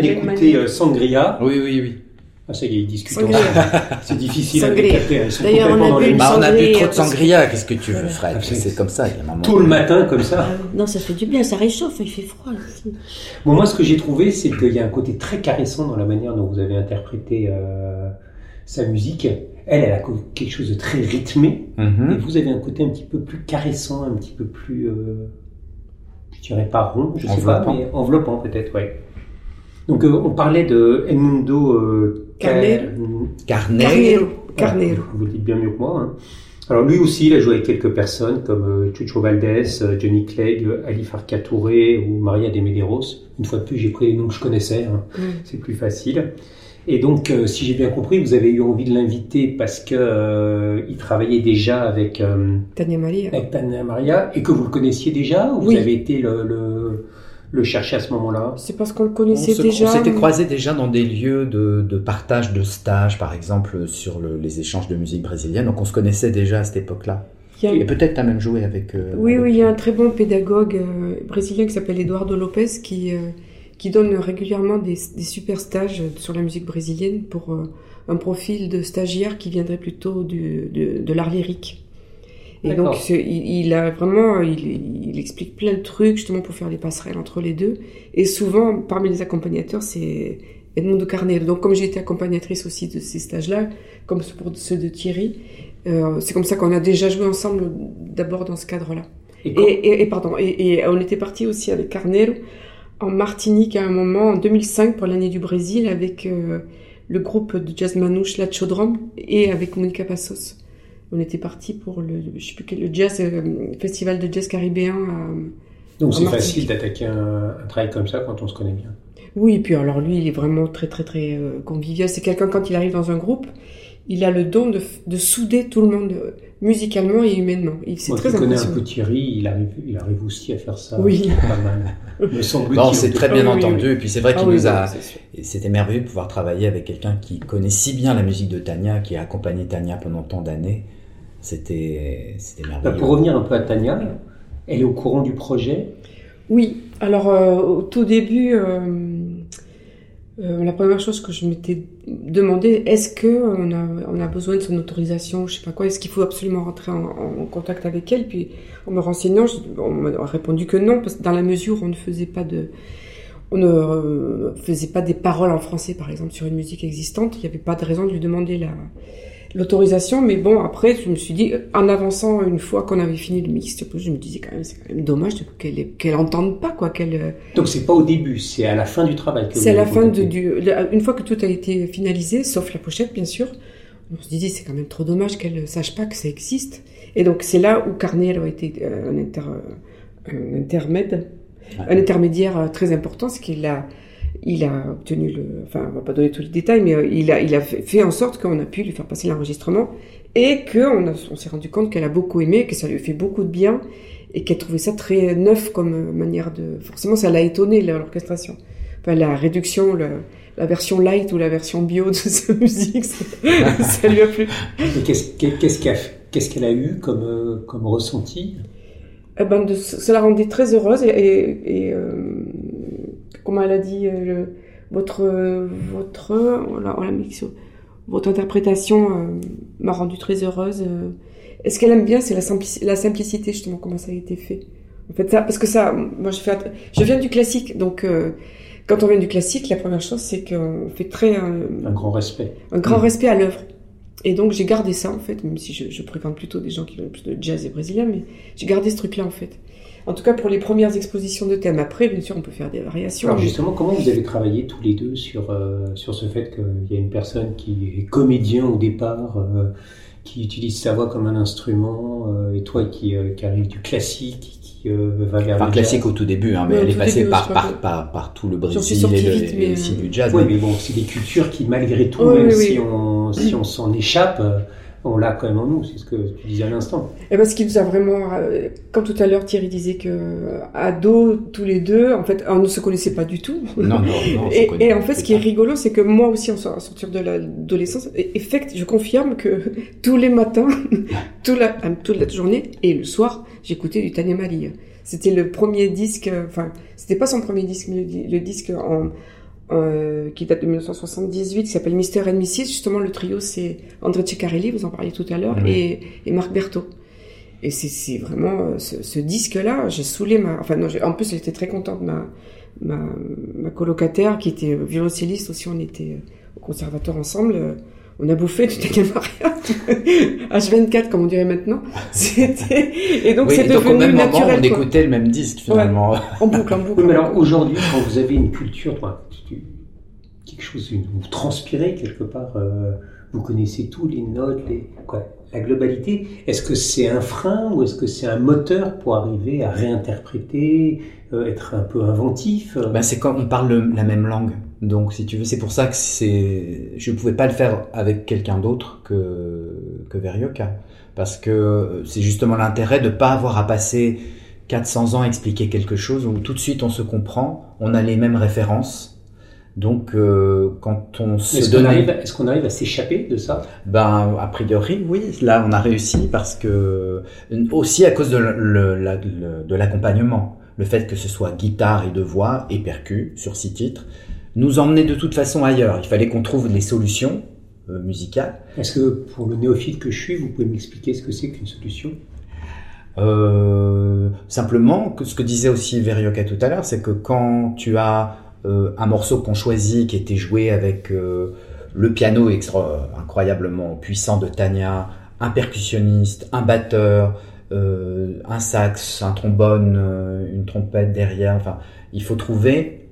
[SPEAKER 2] vient d'écouter euh, Sangria.
[SPEAKER 3] Oui, oui, oui.
[SPEAKER 2] Ah, ça y est, ils discutent. C'est difficile à
[SPEAKER 4] Sangria.
[SPEAKER 2] décapter. Ils sont
[SPEAKER 4] D'ailleurs, on a bu
[SPEAKER 2] les-
[SPEAKER 3] Bah, on a bu trop de sangria, qu'est-ce que tu veux, Fred? C'est comme ça, il y a un moment.
[SPEAKER 2] Tout le matin, comme ça.
[SPEAKER 6] Non, ça fait du bien, ça réchauffe, il fait froid.
[SPEAKER 2] Bon, moi, ce que j'ai trouvé, c'est qu'il y a un côté très caressant dans la manière dont vous avez interprété euh, sa musique. Elle, elle a quelque chose de très rythmé.
[SPEAKER 3] Mhm.
[SPEAKER 2] Et vous avez un côté un petit peu plus caressant, un petit peu plus, euh, je dirais pas rond, je sais pas,
[SPEAKER 3] Enveloppant.
[SPEAKER 2] mais enveloppant peut-être, ouais. Donc, euh, on parlait de Edmundo euh,
[SPEAKER 4] Carnero.
[SPEAKER 2] Car-
[SPEAKER 4] Carnero.
[SPEAKER 2] Vous dites bien mieux que moi. hein. Alors lui aussi, il a joué avec quelques personnes comme euh, Chucho Valdés, euh, Johnny Clegg, euh, Ali Farka Touré ou Maria de Medeiros. Une fois de plus, j'ai pris les noms que je connaissais. hein.
[SPEAKER 4] Mm.
[SPEAKER 2] C'est plus facile. Et donc, euh, si j'ai bien compris, vous avez eu envie de l'inviter parce que euh, il travaillait déjà avec, euh,
[SPEAKER 4] Tania Maria.
[SPEAKER 2] avec Tania Maria et que vous le connaissiez déjà ou
[SPEAKER 4] Oui.
[SPEAKER 2] vous avez été le, le, le chercher à ce moment-là
[SPEAKER 4] C'est parce qu'on le
[SPEAKER 3] On
[SPEAKER 4] connaissait
[SPEAKER 3] se-
[SPEAKER 4] déjà.
[SPEAKER 3] on s'était
[SPEAKER 4] mais-
[SPEAKER 3] croisés déjà dans des lieux de, de partage de stages, par exemple, sur le- les échanges de musique brésilienne. Donc on se connaissait déjà à cette époque-là.
[SPEAKER 4] Il y a-
[SPEAKER 3] Et peut-être tu as même joué avec. euh,
[SPEAKER 4] Oui,
[SPEAKER 3] avec-
[SPEAKER 4] oui, il y a un très bon pédagogue euh, brésilien qui s'appelle Eduardo Lopez qui, euh, qui donne régulièrement des, des super stages sur la musique brésilienne pour euh, un profil de stagiaire qui viendrait plutôt du, de, de l'art lyrique. Et donc, il, il a vraiment, il, il explique plein de trucs justement pour faire les passerelles entre les deux. Et souvent, parmi les accompagnateurs, c'est Edmundo Carneiro. Donc, comme j'ai été accompagnatrice aussi de ces stages-là, comme pour ceux de Thierry, euh, c'est comme ça qu'on a déjà joué ensemble d'abord dans ce cadre-là.
[SPEAKER 2] Et
[SPEAKER 4] Et,
[SPEAKER 2] quand-
[SPEAKER 4] et, et pardon, et, on était parti aussi avec Carnero en Martinique à un moment en 2005 pour l'année du Brésil avec euh, le groupe de jazz manouche La Chaudron et avec Monica Passos. On était parti pour le, je sais plus quel, le jazz euh, festival de jazz caribéen. à-
[SPEAKER 2] Donc
[SPEAKER 4] en
[SPEAKER 2] c'est facile d'attaquer un, un travail comme ça quand on se connaît bien.
[SPEAKER 4] Oui, et puis alors lui, il est vraiment très très très euh, convivial. C'est quelqu'un quand il arrive dans un groupe, il a le don de, de souder tout le monde euh, musicalement et humainement. Il- C'est
[SPEAKER 2] Moi
[SPEAKER 4] très
[SPEAKER 2] connais un peu Thierry, il arrive, il arrive aussi à faire ça.
[SPEAKER 4] Oui.
[SPEAKER 2] Pas mal. Me semble-t-il.
[SPEAKER 3] Non, c'est très bien
[SPEAKER 4] Ah oui, oui,
[SPEAKER 3] entendu.
[SPEAKER 4] oui.
[SPEAKER 3] Et puis c'est vrai
[SPEAKER 4] Ah
[SPEAKER 3] qu'il
[SPEAKER 4] oui,
[SPEAKER 3] nous a.
[SPEAKER 4] oui,
[SPEAKER 3] C'était merveilleux de pouvoir travailler avec quelqu'un qui connaît si bien la musique de Tania, qui a accompagné Tania pendant tant d'années. C'était c'était
[SPEAKER 2] Bah,
[SPEAKER 3] merveilleux.
[SPEAKER 2] pour revenir un peu à Tania, elle est au courant du projet?
[SPEAKER 4] Oui, alors euh, au tout début, euh, euh, la première chose que je m'étais demandé, est-ce que on a, on a besoin de son autorisation, je sais pas quoi, est-ce qu'il faut absolument rentrer en, en contact avec elle? Puis en me renseignant, je- on m'a répondu que non, parce que dans la mesure où on ne faisait pas de, on ne faisait pas des paroles en français, par exemple, sur une musique existante, il n'y avait pas de raison de lui demander la l'autorisation, mais bon, après, je me suis dit, en avançant une fois qu'on avait fini le mix, je me disais quand même, c'est quand même dommage qu'elle qu'elle entende pas, quoi, qu'elle... euh,
[SPEAKER 2] Donc c'est pas au début, c'est à la fin du travail.
[SPEAKER 4] C'est à la fin de, du, une fois que tout a été finalisé, sauf la pochette, bien sûr, on se disait, c'est quand même trop dommage qu'elle ne sache pas que ça existe. Et donc, c'est là où Carnel a été euh, un, inter, un intermède, un intermédiaire euh, très important, c'est qu'il a, il a obtenu le, enfin, on va pas donner tous les détails, mais euh, il a, il a fait en sorte qu'on a pu lui faire passer l'enregistrement et qu'on a- on s'est rendu compte qu'elle a beaucoup aimé, que ça lui a fait beaucoup de bien et qui a trouvé ça très neuf comme euh, manière de. Forcément, ça l'a étonné l'orchestration. Enfin, la réduction, le- la version light ou la version bio de sa musique, ça, ça lui a plu.
[SPEAKER 2] Qu'est-ce qu'est- qu'est-ce qu'elle qu'elle a eu comme, euh, comme ressenti?
[SPEAKER 4] Eh ben, de- ça la rendait très heureuse et, et, et, euh, comment elle a dit euh, le- votre votre on l'a- on l'a votre interprétation euh, m'a rendue très heureuse. euh. Et ce qu'elle aime bien, c'est la, simplici- la simplicité justement comment ça a été fait. En fait, ça parce que ça, moi je fais att- je viens du classique, donc euh, quand on vient du classique, la première chose c'est qu'on fait très euh,
[SPEAKER 2] Un grand respect.
[SPEAKER 4] un grand
[SPEAKER 2] Mm.
[SPEAKER 4] respect à l'œuvre. Et donc j'ai gardé ça en fait, même si je, je fréquente plutôt des gens qui veulent plus de jazz et brésilien, mais j'ai gardé ce truc-là en fait. En tout cas pour les premières expositions de thèmes. Après, bien sûr, on peut faire des variations.
[SPEAKER 2] Alors justement, comment vous avez travaillé tous les deux sur, euh, sur ce fait qu'il y a une personne qui est comédien au départ, euh, qui utilise sa voix comme un instrument, euh, et toi qui, euh, qui arrive du classique, qui euh, va vers
[SPEAKER 3] Enfin,
[SPEAKER 2] le
[SPEAKER 3] classique
[SPEAKER 2] jazz
[SPEAKER 3] au tout début, hein, mais
[SPEAKER 4] Ouais,
[SPEAKER 3] elle est passée
[SPEAKER 4] début,
[SPEAKER 3] par, par, par, par tout le Brésil et, le-
[SPEAKER 4] vite,
[SPEAKER 3] et
[SPEAKER 4] mais,
[SPEAKER 3] aussi du jazz.
[SPEAKER 2] Oui,
[SPEAKER 3] mais-
[SPEAKER 2] mais bon, c'est des cultures qui, malgré tout,
[SPEAKER 4] Oui,
[SPEAKER 2] même
[SPEAKER 4] oui,
[SPEAKER 2] si
[SPEAKER 4] oui.
[SPEAKER 2] on si on s'en échappe, euh, on l'a quand même en nous. C'est ce que tu disais à l'instant.
[SPEAKER 4] Eh ben, ce qui nous a vraiment, euh, comme tout à l'heure Thierry disait que euh, ados tous les deux, en fait, on ne se connaissait pas du tout.
[SPEAKER 3] Non, non, non, on se
[SPEAKER 4] et, et en fait, ce qui est rigolo, c'est que moi aussi, en sort- en sortir de l'adolescence, et- effect, je confirme que tous les matins, toute la, euh, toute la journée et le soir, j'écoutais du Tania Mali. C'était le premier disque, euh, enfin, c'était pas son premier disque, mais le, le disque en, euh, qui date de 1978, qui s'appelle Mister and Mrs. Justement, le trio, c'est André Ceccarelli, vous en parliez tout à l'heure, et, et Marc Berthaud. Et c'est- vraiment euh, ce, ce disque-là, j'ai saoulé ma. Enfin, non, en plus, était très contente, ma, ma, ma colocataire, qui était violoncelliste aussi, on était euh, au conservatoire ensemble. On a bouffé du Daniel Maria, H24, comme on dirait maintenant. C'était. Et donc,
[SPEAKER 3] Oui,
[SPEAKER 4] c'est
[SPEAKER 3] donc
[SPEAKER 4] devenu
[SPEAKER 3] au même moment,
[SPEAKER 4] naturel.
[SPEAKER 3] on
[SPEAKER 4] quoi.
[SPEAKER 3] écoutait le même disque finalement.
[SPEAKER 4] En boucle, en boucle.
[SPEAKER 2] Oui, mais alors aujourd'hui, quand vous avez une culture, enfin, tu- quelque chose, vous transpirez quelque part, euh, vous connaissez tout, les notes, les, quoi, la globalité. Est-ce que c'est un frein ou est-ce que c'est un moteur pour arriver à réinterpréter, euh, être un peu inventif euh
[SPEAKER 3] Ben, c'est quand on parle le- la même langue. Donc, si tu veux, c'est pour ça que c'est, je pouvais pas le faire avec quelqu'un d'autre que, que Verioka. Parce que c'est justement l'intérêt de pas avoir à passer 400 ans à expliquer quelque chose où tout de suite on se comprend, on a les mêmes références. Donc, euh, quand on se
[SPEAKER 2] Est-ce qu'on arrive, est-ce qu'on arrive à s'échapper de ça?
[SPEAKER 3] Ben, a priori, oui. Là, on a réussi parce que aussi à cause de le- le- la- le- de l'accompagnement, le fait que ce soit guitare et de voix et percu sur six titres, nous emmenait de toute façon ailleurs. Il fallait qu'on trouve des solutions euh, musicales.
[SPEAKER 2] Est-ce que pour le néophyte que je suis, vous pouvez m'expliquer ce que c'est qu'une solution?
[SPEAKER 3] Euh, simplement, ce que disait aussi Verioka tout à l'heure, c'est que quand tu as euh, un morceau qu'on choisit qui était joué avec euh, le piano extra- incroyablement puissant de Tania, un percussionniste, un batteur, un sax, un trombone, une trompette derrière, enfin, il faut trouver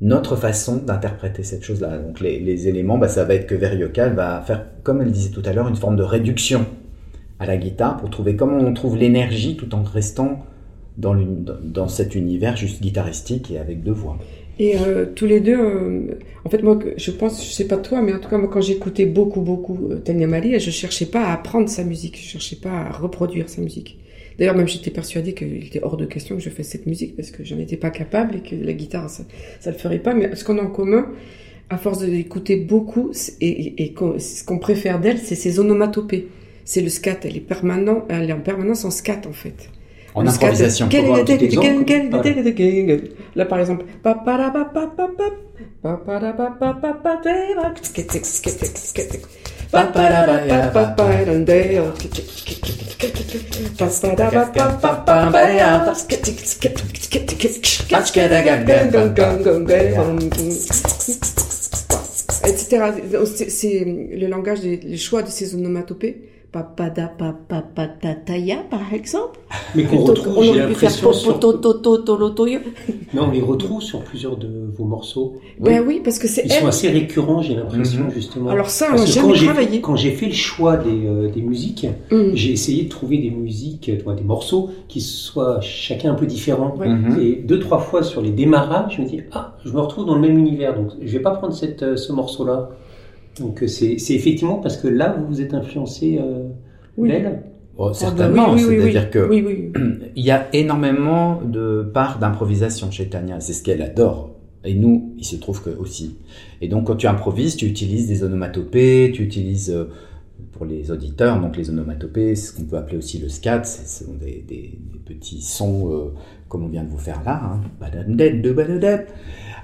[SPEAKER 3] notre façon d'interpréter cette chose-là. Donc les, éléments, bah, ça va être que Verioka elle va faire, comme elle disait tout à l'heure, une forme de réduction à la guitare pour trouver comment on trouve l'énergie tout en restant dans, dans- cet univers juste guitaristique et avec deux voix.
[SPEAKER 4] Et euh, tous les deux, euh, en fait, moi, je pense, je sais pas toi, mais en tout cas, moi, quand j'écoutais beaucoup, beaucoup euh, Tania Mali, je cherchais pas à apprendre sa musique, je cherchais pas à reproduire sa musique. D'ailleurs, même j'étais persuadée qu'il était hors de question que je fasse cette musique parce que j'en étais pas capable et que la guitare, ça, ça le ferait pas. Mais ce qu'on a en commun, à force de l'écouter beaucoup, et, et, et ce qu'on préfère d'elle, c'est ses onomatopées. C'est le scat, elle est permanent, elle est en permanence en scat, en fait.
[SPEAKER 3] En
[SPEAKER 4] Le
[SPEAKER 3] improvisation.
[SPEAKER 4] Là, par exemple, etc. C'est- le langage, des, choix de ces onomatopées. Papadapapapataya, par exemple.
[SPEAKER 2] Mais qu'on retrouve, j'ai l'impression, sur-. Mais on les retrouve sur plusieurs de vos morceaux.
[SPEAKER 4] Ouais, oui, parce que c'est
[SPEAKER 2] Ils sont assez récurrents, j'ai l'impression, justement.
[SPEAKER 4] Alors ça, on jamais
[SPEAKER 2] quand j'ai-
[SPEAKER 4] travaillé.
[SPEAKER 2] Quand j'ai fait le choix des, des musiques, j'ai essayé de trouver des musiques, des morceaux qui soient chacun un peu différents. Et deux, trois fois sur les démarrages, je me dis, ah, je me retrouve dans le même univers, donc je vais pas prendre cette, ce morceau-là. Donc euh, c'est c'est effectivement parce que là, vous vous êtes influencé euh,
[SPEAKER 4] Oui.
[SPEAKER 2] d'elle.
[SPEAKER 3] Oh, certainement,
[SPEAKER 4] oui, oui, oui,
[SPEAKER 3] c'est-à-dire
[SPEAKER 4] oui.
[SPEAKER 3] que
[SPEAKER 4] Oui, oui.
[SPEAKER 3] il y a énormément de parts d'improvisation chez Tania, c'est ce qu'elle adore. Et nous, il se trouve que aussi. Et donc, quand tu improvises, tu utilises des onomatopées, tu utilises, euh, pour les auditeurs, donc les onomatopées, ce qu'on peut appeler aussi le scat, ce sont des, des- des petits sons euh, comme on vient de vous faire là. Hein.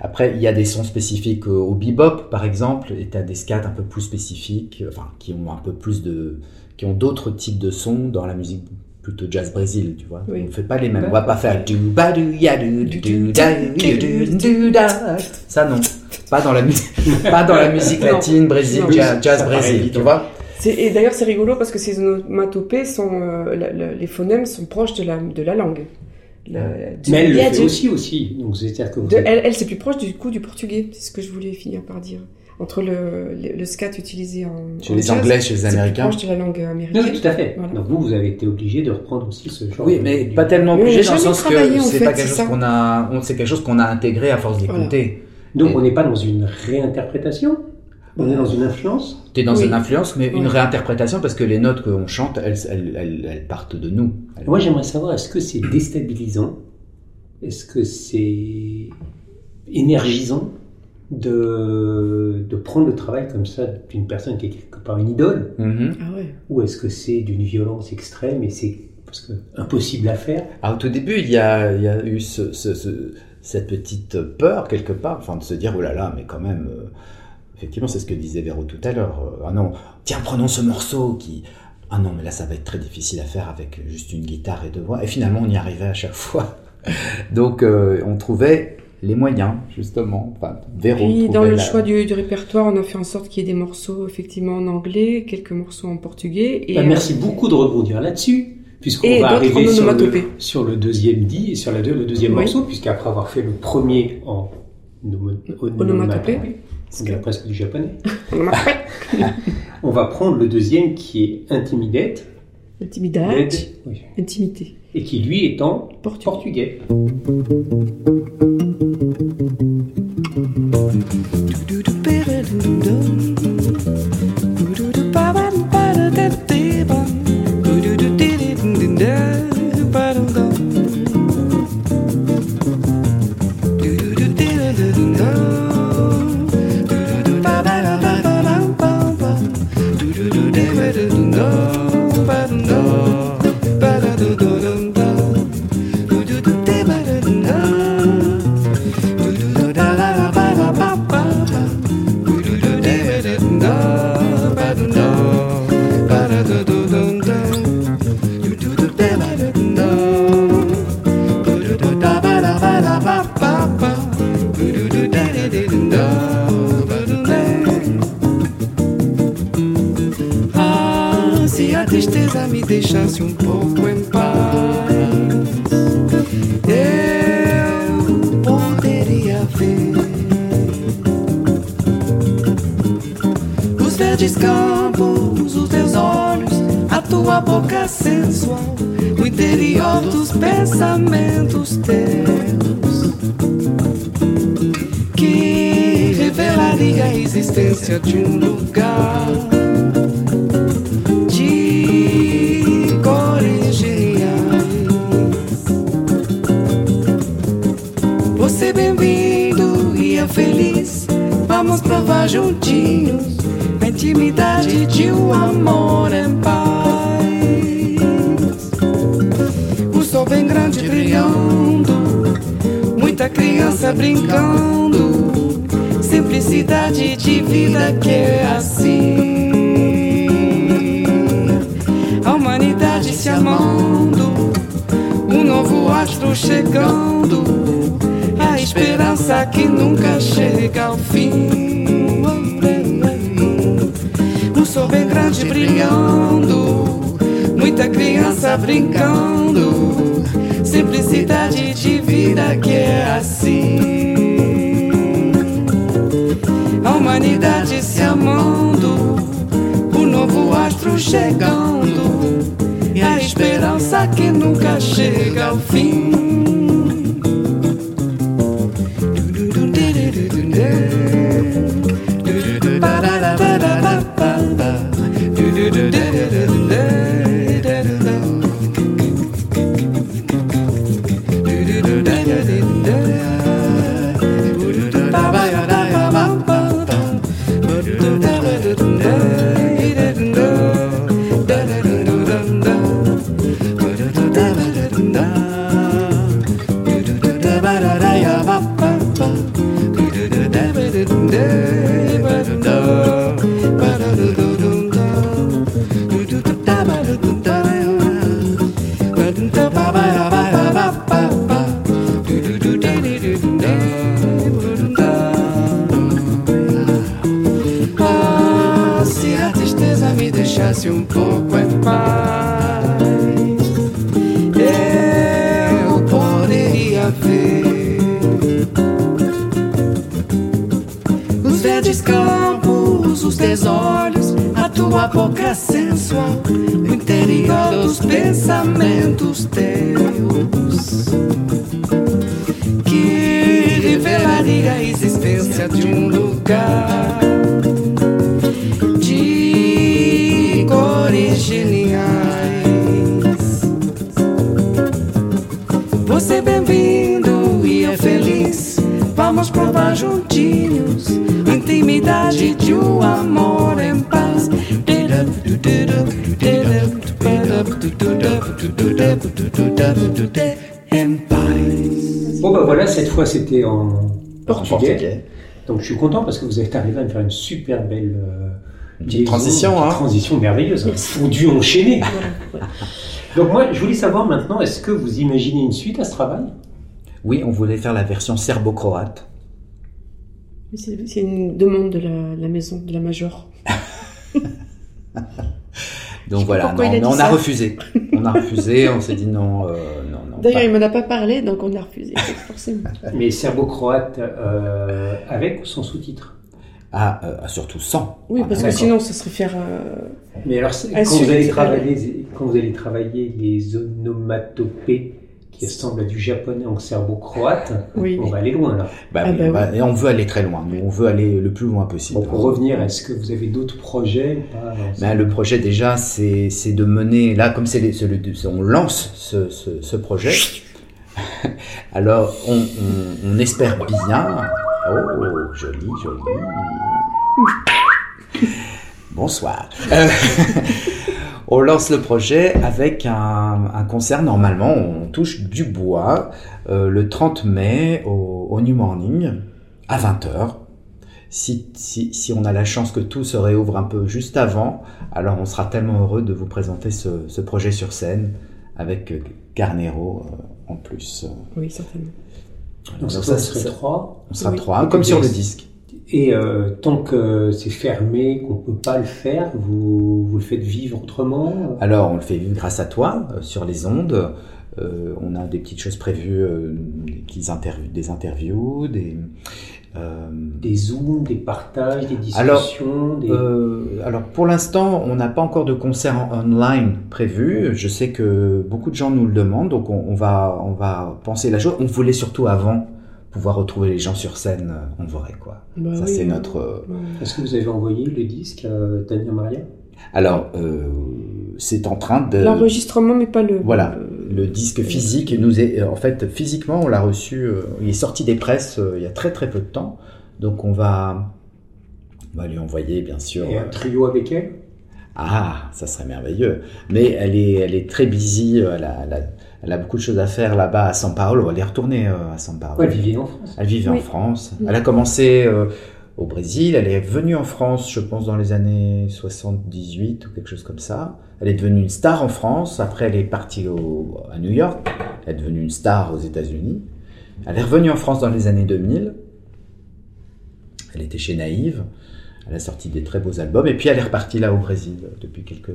[SPEAKER 3] Après, il y a des sons spécifiques au bebop, par exemple, et tu as des scats un peu plus spécifiques, euh, enfin, qui ont un peu plus de, qui ont d'autres types de sons dans la musique plutôt jazz brésil, tu vois.
[SPEAKER 4] Oui.
[SPEAKER 3] On ne fait pas les mêmes. On va pas faire du ba du ya du du da du da. Ça non, pas dans la musique, pas dans la musique latine, brésil,
[SPEAKER 4] Non.
[SPEAKER 3] jazz, jazz brésil, tu vois.
[SPEAKER 4] Et d'ailleurs, c'est rigolo parce que ces onomatopées sont, euh, la- la- les phonèmes sont proches de la, de la langue. La-
[SPEAKER 2] Mais elle le fait
[SPEAKER 4] du-
[SPEAKER 2] aussi, aussi. Donc, c'est-à-dire que vous
[SPEAKER 4] de- elle, elle, c'est plus proche du coup du portugais. C'est ce que je voulais finir par dire. Entre le, le, le scat utilisé en
[SPEAKER 3] Chez
[SPEAKER 4] en
[SPEAKER 3] les
[SPEAKER 4] jazz,
[SPEAKER 3] Anglais, chez les
[SPEAKER 4] c'est plus
[SPEAKER 3] Américains.
[SPEAKER 4] proche de la langue
[SPEAKER 2] Non,
[SPEAKER 4] américaine.
[SPEAKER 2] oui, tout à fait.
[SPEAKER 4] Voilà.
[SPEAKER 2] Donc, vous, vous avez été obligé de reprendre aussi ce genre
[SPEAKER 3] Oui,
[SPEAKER 2] de-
[SPEAKER 3] mais pas tellement obligé dans le sens que c'est pas quelque chose qu'on a, on- c'est quelque chose qu'on a intégré à force
[SPEAKER 4] Voilà.
[SPEAKER 3] d'écouter.
[SPEAKER 2] Donc,
[SPEAKER 3] Et-
[SPEAKER 2] on n'est pas dans une réinterprétation On est dans une influence
[SPEAKER 3] T'es dans
[SPEAKER 4] Oui.
[SPEAKER 3] une influence, mais une réinterprétation parce que les notes qu'on chante, elles, elles, elles, elles partent de nous. Elles-
[SPEAKER 2] Moi, j'aimerais savoir, est-ce que c'est déstabilisant? Est-ce que c'est énergisant de, de prendre le travail comme ça d'une personne qui est quelque part une idole?
[SPEAKER 3] Mhm.
[SPEAKER 4] Ah ouais.
[SPEAKER 2] Ou est-ce que c'est d'une violence extrême et c'est impossible à faire?
[SPEAKER 3] Alors, au tout début, il y a, il y a eu ce, ce- ce- cette petite peur quelque part, enfin de se dire oh là là, mais quand même, euh, effectivement, c'est ce que disait Véro tout à l'heure. euh, ah non, tiens, prenons ce morceau qui. Ah non, mais là, ça va être très difficile à faire avec juste une guitare et deux voix. Et finalement, on y arrivait à chaque fois. Donc, euh, on trouvait les moyens, justement. Enfin, Véro
[SPEAKER 4] Puis dans le
[SPEAKER 3] la-
[SPEAKER 4] choix du, du répertoire, on a fait en sorte qu'il y ait des morceaux effectivement en anglais, quelques morceaux en portugais. Et
[SPEAKER 2] Bah,
[SPEAKER 4] euh,
[SPEAKER 2] Merci beaucoup de rebondir là-dessus, puisqu'on
[SPEAKER 4] Et
[SPEAKER 2] va arriver sur le, sur deuxième dit, sur la deux- le deuxième
[SPEAKER 4] Oui.
[SPEAKER 2] morceau, puisqu'après avoir fait le premier en
[SPEAKER 4] Onomatopée.
[SPEAKER 2] On dirait presque du japonais, on va prendre le deuxième qui est Intimidate,
[SPEAKER 4] intimidate,
[SPEAKER 2] oui,
[SPEAKER 4] intimité.
[SPEAKER 2] et qui lui est en
[SPEAKER 4] Portugais.
[SPEAKER 2] portugais.
[SPEAKER 6] Provar juntinhos a intimidade de um amor em paz. O sol bem grande brilhando, muita criança brincando. Simplicidade de vida que é assim. A humanidade se amando, um novo astro chegando. A esperança que nunca chega ao fim. Um sol bem grande brilhando, muita criança brincando. Simplicidade de vida que é assim. A humanidade se amando, o novo astro chegando. E a esperança que nunca chega ao fim.
[SPEAKER 2] Bon bah voilà, cette fois c'était en portugais.
[SPEAKER 3] portugais.
[SPEAKER 2] Donc je suis content parce que vous êtes arrivé à me faire une super belle euh, liaison,
[SPEAKER 3] transition,
[SPEAKER 2] une
[SPEAKER 3] hein.
[SPEAKER 2] transition merveilleuse. On dû enchaîner. Donc moi, je voulais savoir maintenant, est-ce que vous imaginez une suite à ce travail?
[SPEAKER 3] Oui, on voulait faire la version serbo-croate.
[SPEAKER 4] C'est c'est une demande de la, la maison, de la major.
[SPEAKER 3] Donc voilà, non, on a refusé. On a refusé, on s'est dit non, euh, non, non.
[SPEAKER 4] D'ailleurs, il m'en a pas parlé, donc on a refusé, forcément.
[SPEAKER 2] Mais serbo-croate euh, avec ou sans sous-titres?
[SPEAKER 3] Ah, euh, surtout sans.
[SPEAKER 4] Oui,
[SPEAKER 3] Ah,
[SPEAKER 4] parce que sinon, ça serait faire. euh,
[SPEAKER 2] Mais alors, quand vous, allez travailler, quand vous allez travailler les onomatopées qui ressemblent à du japonais en serbo-croate,
[SPEAKER 4] Oui.
[SPEAKER 2] on va aller loin là.
[SPEAKER 3] Bah,
[SPEAKER 4] Ah
[SPEAKER 3] oui,
[SPEAKER 4] bah oui.
[SPEAKER 3] bah, et on veut aller très loin. Nous, on veut aller le plus loin possible.
[SPEAKER 2] Bon, pour revenir, est-ce que vous avez d'autres projets ou pas dans
[SPEAKER 3] Ben, le projet déjà, c'est c'est de mener, là comme c'est on lance ce, ce, ce projet, alors on, on, on espère bien, oh joli, joli, bonsoir, Euh, on lance le projet avec un, un concert, normalement on touche du bois, euh, le 30 mai au, au New Morning à 20h. Si, si, si on a la chance que tout se réouvre un peu juste avant, alors on sera tellement heureux de vous présenter ce, ce projet sur scène avec Carnero euh, en plus.
[SPEAKER 4] Oui, certainement.
[SPEAKER 2] Donc ça,
[SPEAKER 3] ça,
[SPEAKER 2] serait.
[SPEAKER 3] On sera
[SPEAKER 4] Oui.
[SPEAKER 3] trois, comme sur le disque.
[SPEAKER 2] Et euh, tant que c'est fermé, qu'on peut pas le faire, vous, vous le faites vivre autrement
[SPEAKER 3] Alors on le fait vivre grâce à toi euh, sur les ondes. Euh, on a des petites choses prévues, euh, des, interviews, des interviews, des. euh,
[SPEAKER 2] Des zooms, des partages, des
[SPEAKER 3] Alors,
[SPEAKER 2] discussions des...
[SPEAKER 3] Euh, alors pour l'instant, on n'a pas encore de concert en online prévu. Je sais que beaucoup de gens nous le demandent, donc on, on va on va penser la chose. On voulait surtout avant pouvoir retrouver les gens sur scène euh, en vrai, quoi.
[SPEAKER 4] Bah
[SPEAKER 3] Ça
[SPEAKER 4] oui,
[SPEAKER 3] c'est notre. euh,
[SPEAKER 2] Est-ce que vous avez envoyé le disque à Tania Maria?
[SPEAKER 3] Alors euh, c'est en train de.
[SPEAKER 4] L'enregistrement, mais pas le.
[SPEAKER 3] Voilà, le disque physique nous est en fait physiquement on l'a reçu, il est sorti des presses il y a très très peu de temps, donc on va on va lui envoyer bien sûr.
[SPEAKER 2] Et un trio avec elle?
[SPEAKER 3] Ah, ça serait merveilleux. Mais elle est, elle est très busy. Elle a, elle a, elle a beaucoup de choses à faire là-bas à San Paolo. Elle est retournée euh, à San Paolo.
[SPEAKER 2] Ouais, elle vivait en France.
[SPEAKER 3] Elle vivait
[SPEAKER 4] Oui.
[SPEAKER 3] en France.
[SPEAKER 4] Oui.
[SPEAKER 3] Elle a commencé euh, au Brésil. Elle est venue en France, je pense, dans les années 78 ou quelque chose comme ça. Elle est devenue une star en France. Après, elle est partie au, à New York. Elle est devenue une star aux États-Unis. Elle est revenue en France dans les années 2000. Elle était chez Naïve. Elle a sorti des très beaux albums. Et puis, elle est repartie là au Brésil depuis quelques,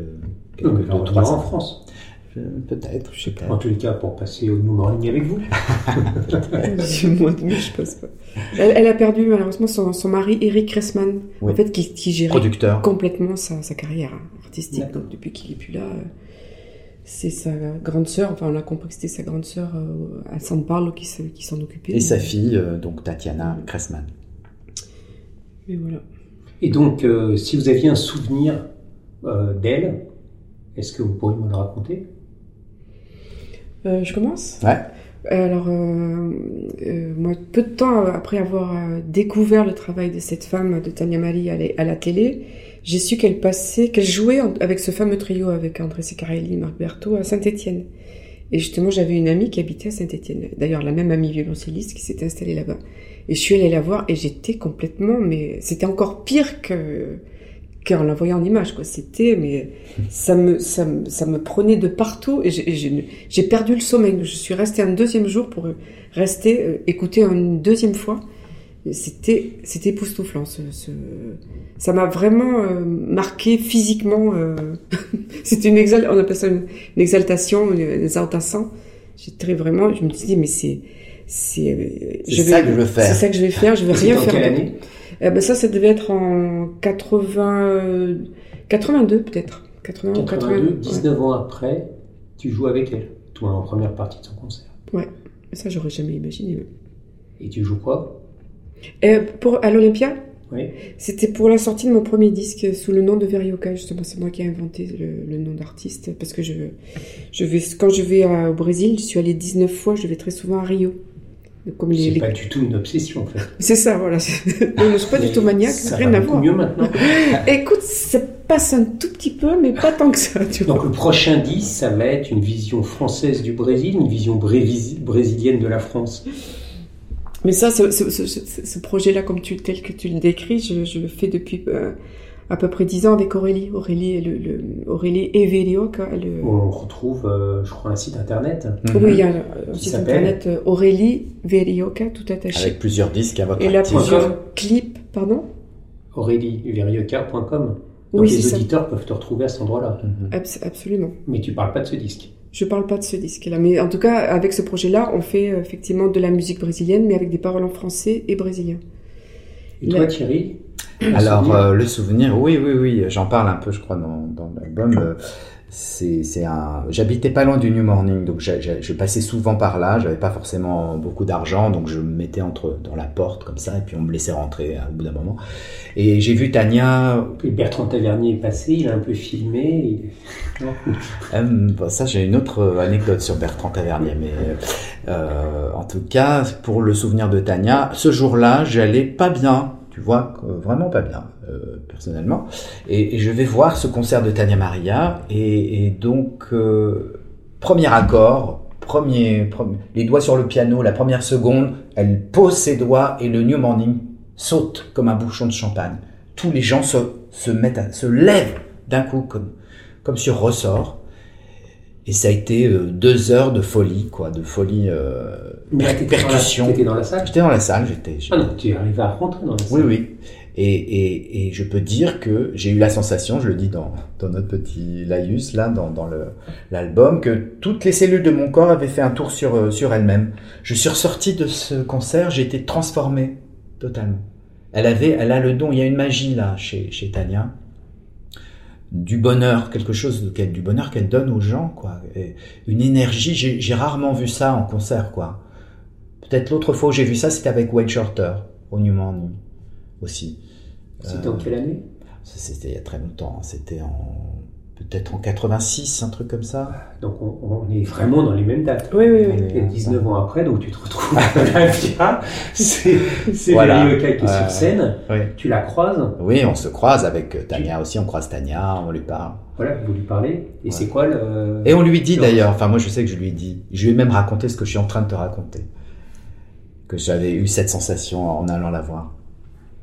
[SPEAKER 3] quelques
[SPEAKER 2] Donc,
[SPEAKER 3] deux, trois
[SPEAKER 2] reviendra en
[SPEAKER 3] ans.
[SPEAKER 2] France.
[SPEAKER 3] Je- Peut-être, je sais pas.
[SPEAKER 2] En tous les cas, pour passer au New Morning avec vous.
[SPEAKER 4] Moi, je pense pas. Elle, elle a perdu malheureusement son, son mari Eric Kressman,
[SPEAKER 3] Oui.
[SPEAKER 4] en fait, qui, qui gérait
[SPEAKER 3] Producteur.
[SPEAKER 4] complètement sa, sa carrière artistique. Donc, depuis qu'il est plus là, euh, c'est sa grande sœur. Enfin, on a compris que c'était sa grande sœur euh, à San Paulo qui, se- qui s'en occupait.
[SPEAKER 3] Et sa fille, euh, donc Tatiana Kressman.
[SPEAKER 4] Mais voilà.
[SPEAKER 2] Et donc, euh, si vous aviez un souvenir euh, d'elle, est-ce que vous pourriez me le raconter?
[SPEAKER 4] Euh, je commence?
[SPEAKER 3] Ouais.
[SPEAKER 4] Alors, euh, euh, moi, peu de temps après avoir découvert le travail de cette femme, de Tania Mali, à la, à la télé, j'ai su qu'elle passait, qu'elle jouait avec ce fameux trio avec André Secarelli, Marc Berthaud à Saint-Étienne. Et justement, j'avais une amie qui habitait à Saint-Étienne. D'ailleurs, la même amie violoncelliste qui s'était installée là-bas. Et je suis allée la voir et j'étais complètement, mais c'était encore pire que qu'en la voyant en image, quoi. C'était, mais ça me, ça me, ça me prenait de partout et j'ai- et j'ai j'ai perdu le sommeil. Je suis restée un deuxième jour pour rester, euh, écouter une deuxième fois. C'était, c'était époustouflant. Ce, ce- ça m'a vraiment euh, marqué physiquement. euh, C'était une exal, on appelle ça une, une exaltation, une, une exaltation. J'étais vraiment, je me disais, mais c'est, c'est, euh,
[SPEAKER 3] C'est ça que je veux faire.
[SPEAKER 4] C'est ça que je vais faire. Je vais
[SPEAKER 2] C'était
[SPEAKER 4] rien
[SPEAKER 2] en
[SPEAKER 4] faire.
[SPEAKER 2] quelle année?
[SPEAKER 4] Eh ben ça, ça devait être en 80, euh, 82 peut-être. 80,
[SPEAKER 2] 82,
[SPEAKER 4] 82.
[SPEAKER 2] 19 ans après, tu joues avec elle, toi en première partie de son concert.
[SPEAKER 4] Ouais. ouais. Ça, j'aurais jamais imaginé.
[SPEAKER 2] Et tu joues quoi?
[SPEAKER 4] Et pour à l'Olympia,
[SPEAKER 2] Oui.
[SPEAKER 4] C'était pour la sortie de mon premier disque sous le nom de Verioka, justement. C'est moi qui ai inventé le, le nom d'artiste parce que je, je vais, quand je vais à- au Brésil, je suis allée 19 fois, je vais très souvent à Rio. Comme les,
[SPEAKER 2] C'est
[SPEAKER 4] les-
[SPEAKER 2] pas du tout une obsession en fait.
[SPEAKER 4] C'est ça, voilà. Je suis pas du tout maniaque,
[SPEAKER 2] Ça
[SPEAKER 4] rien
[SPEAKER 2] va
[SPEAKER 4] à
[SPEAKER 2] beaucoup
[SPEAKER 4] voir.
[SPEAKER 2] mieux maintenant.
[SPEAKER 4] Écoute, ça passe un tout petit peu, mais pas tant que ça, tu vois.
[SPEAKER 2] Donc le prochain disque, ça va être une vision française du Brésil, une vision brésilienne de la France.
[SPEAKER 4] Mais ça, ce, ce- ce- ce- ce projet-là, comme tu, tel que tu le décris, je, je le fais depuis euh, à peu près 10 ans avec Aurélie. Aurélie, le, le- Aurélie Evelioca, le,
[SPEAKER 2] On retrouve, euh, je crois, un site internet.
[SPEAKER 4] Oui, il y a un, site
[SPEAKER 2] s'appelle
[SPEAKER 4] internet euh, Aurélie Verioca, tout attaché.
[SPEAKER 3] Avec plusieurs disques à votre
[SPEAKER 4] Et là, plusieurs clips, pardon
[SPEAKER 2] aurélieverioca.com. Donc
[SPEAKER 4] Oui,
[SPEAKER 2] les
[SPEAKER 4] c'est ça.
[SPEAKER 2] auditeurs peuvent te retrouver à cet endroit-là.
[SPEAKER 4] Abs- absolument.
[SPEAKER 2] Mais tu parles pas de ce disque.
[SPEAKER 4] Je parle pas de ce disque-là, mais en tout cas, avec ce projet-là, on fait euh, effectivement de la musique brésilienne, mais avec des paroles en français et brésilien.
[SPEAKER 2] Et toi, Thierry?
[SPEAKER 3] Alors, euh, le souvenir, oui, oui, oui, j'en parle un peu, je crois, dans, dans l'album. Euh, C'est, un. J'habitais pas loin du New Morning, donc je passais souvent par là. J'avais pas forcément beaucoup d'argent, donc je me mettais entre dans la porte comme ça, et puis on me laissait rentrer à- au bout d'un moment. Et j'ai vu Tania.
[SPEAKER 2] Et Bertrand Tavernier est passé, il a un peu filmé.
[SPEAKER 3] Euh, bon, ça, j'ai une autre anecdote sur Bertrand Tavernier, mais euh, en tout cas, pour le souvenir de Tania, ce jour-là, j'allais pas bien, tu vois, euh, vraiment pas bien, euh, personnellement. Et, je vais voir ce concert de Tania Maria, et, donc, euh, premier accord, premier, premier- les doigts sur le piano, la première seconde, elle pose ses doigts et le New Morning saute comme un bouchon de champagne. Tous les gens se, se mettent, à, se lèvent d'un coup comme, comme sur ressort. Et ça a été euh, deux heures de folie, quoi, de folie, euh,
[SPEAKER 2] Mais
[SPEAKER 3] per- percussion.
[SPEAKER 2] t'étais dans la salle?
[SPEAKER 3] J'étais dans la salle, j'étais.
[SPEAKER 2] Ah non, tu es arrivé à rentrer dans la
[SPEAKER 3] Oui,
[SPEAKER 2] salle.
[SPEAKER 3] oui. Et, et, et je peux dire que j'ai eu la sensation, je le dis dans, dans notre petit laïus, là, dans, dans l'album, que toutes les cellules de mon corps avaient fait un tour sur, euh, sur elles-mêmes. Je suis ressorti de ce concert, j'ai été transformé totalement. Elle avait, elle a le don, il y a une magie là chez, chez Tania, du bonheur, quelque chose de, du bonheur qu'elle donne aux gens, quoi. Et une énergie, j'ai rarement vu ça en concert, quoi. Peut-être l'autre fois où j'ai vu ça, c'était avec Wayne Shorter, au New Morning, aussi.
[SPEAKER 2] C'était
[SPEAKER 3] Euh,
[SPEAKER 2] en quelle année?
[SPEAKER 3] C'était il y a très longtemps, hein. c'était en peut-être en 86, un truc comme ça.
[SPEAKER 2] Donc on, on est vraiment dans les mêmes dates.
[SPEAKER 4] Oui, oui, oui.
[SPEAKER 2] Et 19 ans après, donc tu te retrouves à l'Olympia, c'est
[SPEAKER 3] Voilà.
[SPEAKER 2] Verioca qui est sur scène,
[SPEAKER 3] Oui.
[SPEAKER 2] tu la croises,
[SPEAKER 3] Oui, on se croise avec euh, Tania aussi, on croise Tania, on lui parle.
[SPEAKER 2] voilà, vous lui parlez, et c'est quoi le...
[SPEAKER 3] Et on lui dit
[SPEAKER 2] le-
[SPEAKER 3] d'ailleurs, enfin moi je sais que je lui ai dit, je lui ai même raconté ce que je suis en train de te raconter. Que j'avais eu cette sensation en allant la voir.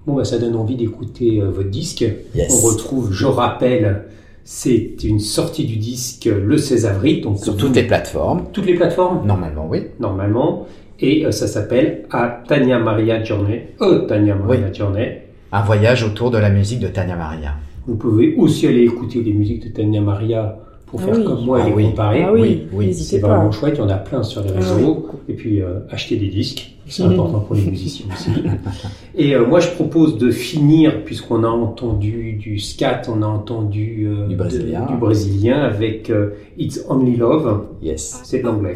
[SPEAKER 2] Bon, bah, ça donne envie d'écouter euh, votre disque.
[SPEAKER 3] Yes.
[SPEAKER 2] On retrouve, je rappelle, c'est une sortie du disque le 16 avril, donc
[SPEAKER 3] Sur
[SPEAKER 2] vous-
[SPEAKER 3] toutes les plateformes,
[SPEAKER 2] toutes les plateformes,
[SPEAKER 3] normalement oui.
[SPEAKER 2] normalement, et euh, ça s'appelle à Tania Maria Journey, euh, Tania Maria Journey.
[SPEAKER 3] Un voyage autour de la musique de Tania Maria.
[SPEAKER 2] Vous pouvez aussi aller écouter des musiques de Tania Maria pour
[SPEAKER 4] Ah
[SPEAKER 2] faire
[SPEAKER 4] oui.
[SPEAKER 2] comme moi
[SPEAKER 3] Ah
[SPEAKER 2] et les
[SPEAKER 3] oui.
[SPEAKER 2] comparer.
[SPEAKER 4] Ah oui,
[SPEAKER 3] oui,
[SPEAKER 2] C'est vraiment chouette, il y en a plein sur les
[SPEAKER 4] Ah
[SPEAKER 2] réseaux. Et puis euh, acheter des disques, c'est important pour les musiciens aussi. Et euh, moi je propose de finir, puisqu'on a entendu du scat, on a entendu euh,
[SPEAKER 3] Du
[SPEAKER 2] de-
[SPEAKER 3] brésilien.
[SPEAKER 2] du brésilien avec euh, It's Only Love,
[SPEAKER 3] Yes.
[SPEAKER 2] c'est de l'anglais.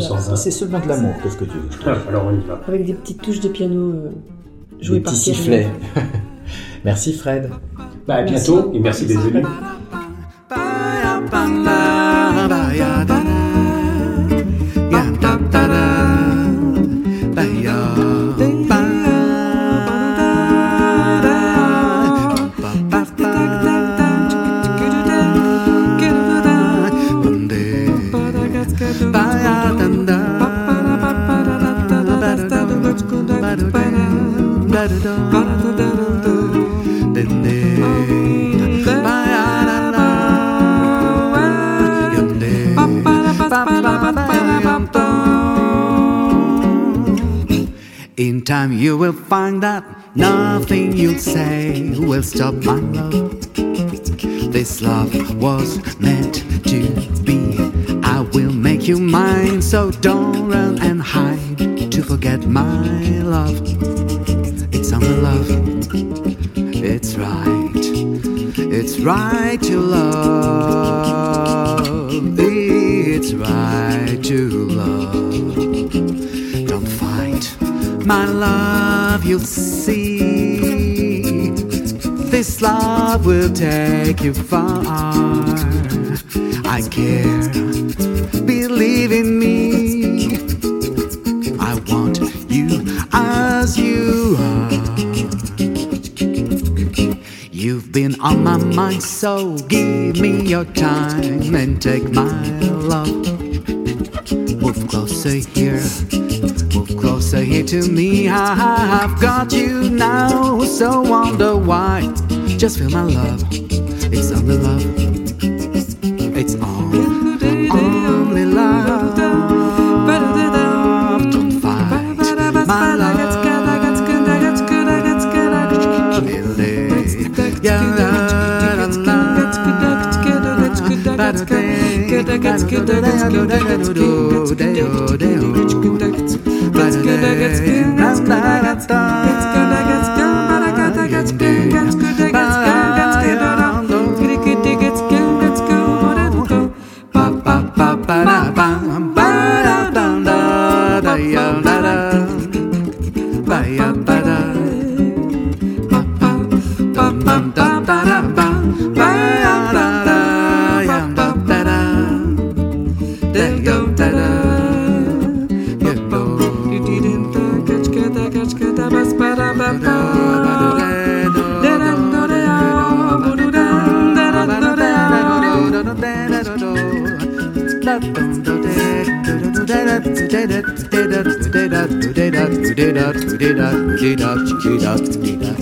[SPEAKER 3] Ça,
[SPEAKER 2] un.
[SPEAKER 3] C'est seulement de l'amour, qu'est-ce que tu veux
[SPEAKER 2] Ah, Alors on y va.
[SPEAKER 4] Avec des petites touches de piano euh, jouées
[SPEAKER 3] Des
[SPEAKER 4] par
[SPEAKER 3] petits sifflets. Merci Fred.
[SPEAKER 2] Bah, à bientôt et merci d'être venu.
[SPEAKER 5] Time you will find that nothing you'll say will stop my love. this love was meant to be. I will make you mine, so don't run and hide to forget my love. It's only love, it's right, it's right to love, it's right to love. Love, you'll see. This love will take you far. I care, believe in me. I want you as you are. You've been on my mind, so give me your time and take my love. Move closer here, Move closer here to me, I've got you now, so wonder why. Just feel my love, it's only love, it's on, only love. Don't fight, my love. Really, yeah,
[SPEAKER 6] it's good, it's good, it's good, it's
[SPEAKER 5] good. da, do da, do da.